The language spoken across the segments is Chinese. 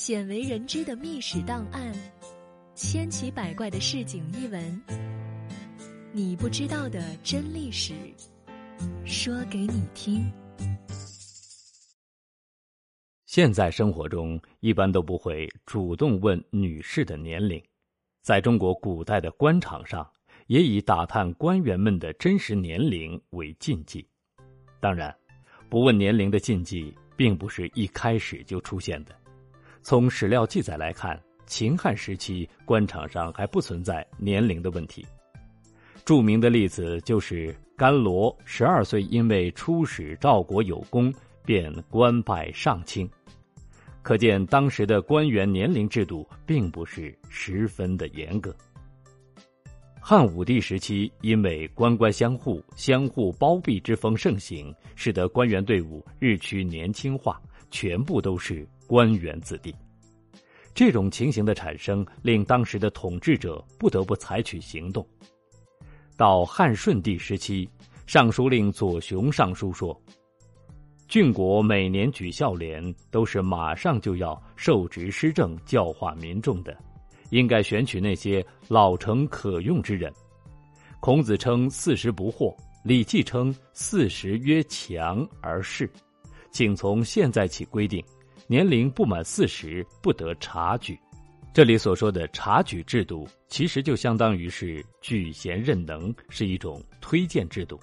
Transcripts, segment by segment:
鲜为人知的秘史档案，千奇百怪的市井异闻，你不知道的真历史，说给你听。现在生活中一般都不会主动问女士的年龄，在中国古代的官场上，也以打探官员们的真实年龄为禁忌。当然，不问年龄的禁忌并不是一开始就出现的。从史料记载来看，秦汉时期官场上还不存在年龄的问题。著名的例子就是甘罗十二岁，因为出使赵国有功，便官拜上卿。可见当时的官员年龄制度并不是十分的严格。汉武帝时期，因为官官相护、相互包庇之风盛行，使得官员队伍日趋年轻化，全部都是。官员子弟，这种情形的产生，令当时的统治者不得不采取行动。到汉顺帝时期，尚书令左雄上书说：“郡国每年举孝廉，都是马上就要受职施政、教化民众的，应该选取那些老成可用之人。”孔子称四十不惑，礼记称四十曰强而仕，请从现在起规定。年龄不满四十不得察举，这里所说的察举制度，其实就相当于是举贤任能，是一种推荐制度。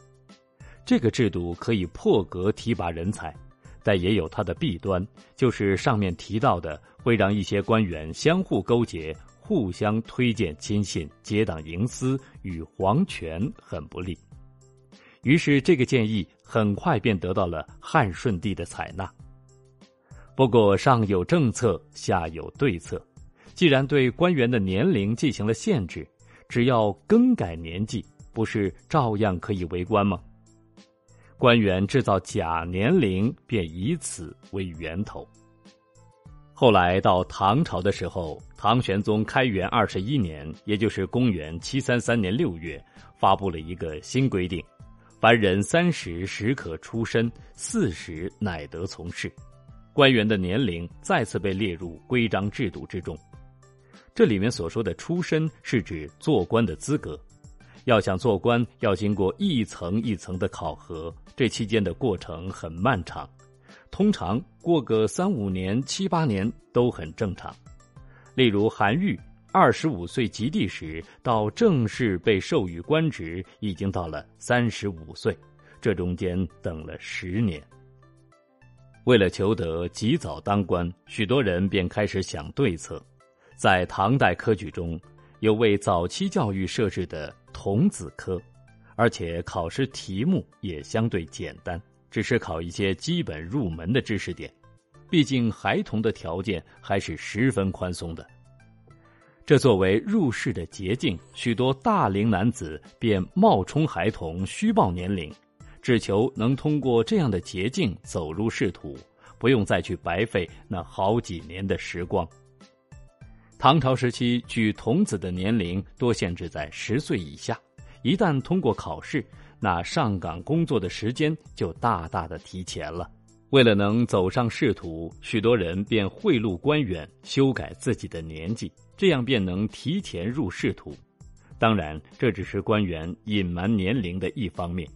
这个制度可以破格提拔人才，但也有它的弊端，就是上面提到的，会让一些官员相互勾结，互相推荐亲信，结党营私，与皇权很不利。于是，这个建议很快便得到了汉顺帝的采纳。不过上有政策，下有对策。既然对官员的年龄进行了限制，只要更改年纪，不是照样可以为官吗？官员制造假年龄，便以此为源头。后来到唐朝的时候，唐玄宗开元二十一年，也就是公元七三三年六月，发布了一个新规定：凡人三十时可出身，四十乃得从事。官员的年龄再次被列入规章制度之中。这里面所说的出身，是指做官的资格。要想做官，要经过一层一层的考核，这期间的过程很漫长，通常过个三五年、七八年都很正常。例如韩愈，二十五岁及第时，到正式被授予官职，已经到了三十五岁，这中间等了十年。为了求得及早当官，许多人便开始想对策。在唐代科举中，有为早期教育设置的童子科，而且考试题目也相对简单，只是考一些基本入门的知识点。毕竟孩童的条件还是十分宽松的。这作为入仕的捷径，许多大龄男子便冒充孩童，虚报年龄。只求能通过这样的捷径走入仕途，不用再去白费那好几年的时光。唐朝时期，举童子的年龄多限制在十岁以下，一旦通过考试，那上岗工作的时间就大大的提前了。为了能走上仕途，许多人便贿赂官员，修改自己的年纪，这样便能提前入仕途。当然，这只是官员隐瞒年龄的一方面。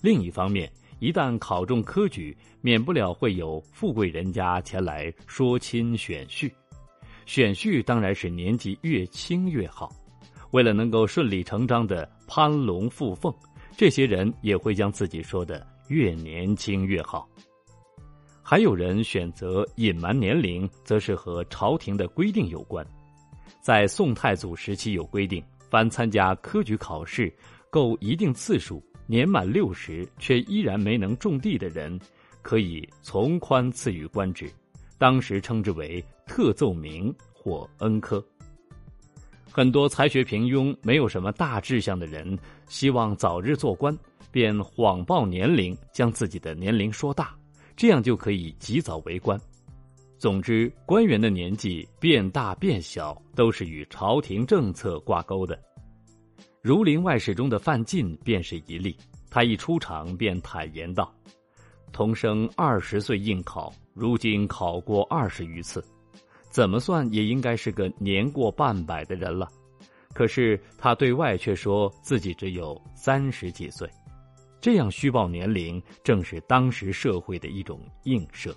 另一方面，一旦考中科举，免不了会有富贵人家前来说亲选婿。选婿当然是年纪越轻越好。为了能够顺理成章的攀龙附凤，这些人也会将自己说的越年轻越好。还有人选择隐瞒年龄，则是和朝廷的规定有关。在宋太祖时期有规定，凡参加科举考试，够一定次数。年满六十却依然没能种地的人，可以从宽赐予官职，当时称之为特奏明或恩科。很多才学平庸、没有什么大志向的人，希望早日做官，便谎报年龄，将自己的年龄说大，这样就可以及早为官。总之，官员的年纪变大变小，都是与朝廷政策挂钩的。《儒林外史》中的范进便是一例。他一出场便坦言道：“童生二十岁应考，如今考过二十余次，怎么算也应该是个年过半百的人了。可是他对外却说自己只有三十几岁，这样虚报年龄正是当时社会的一种映射。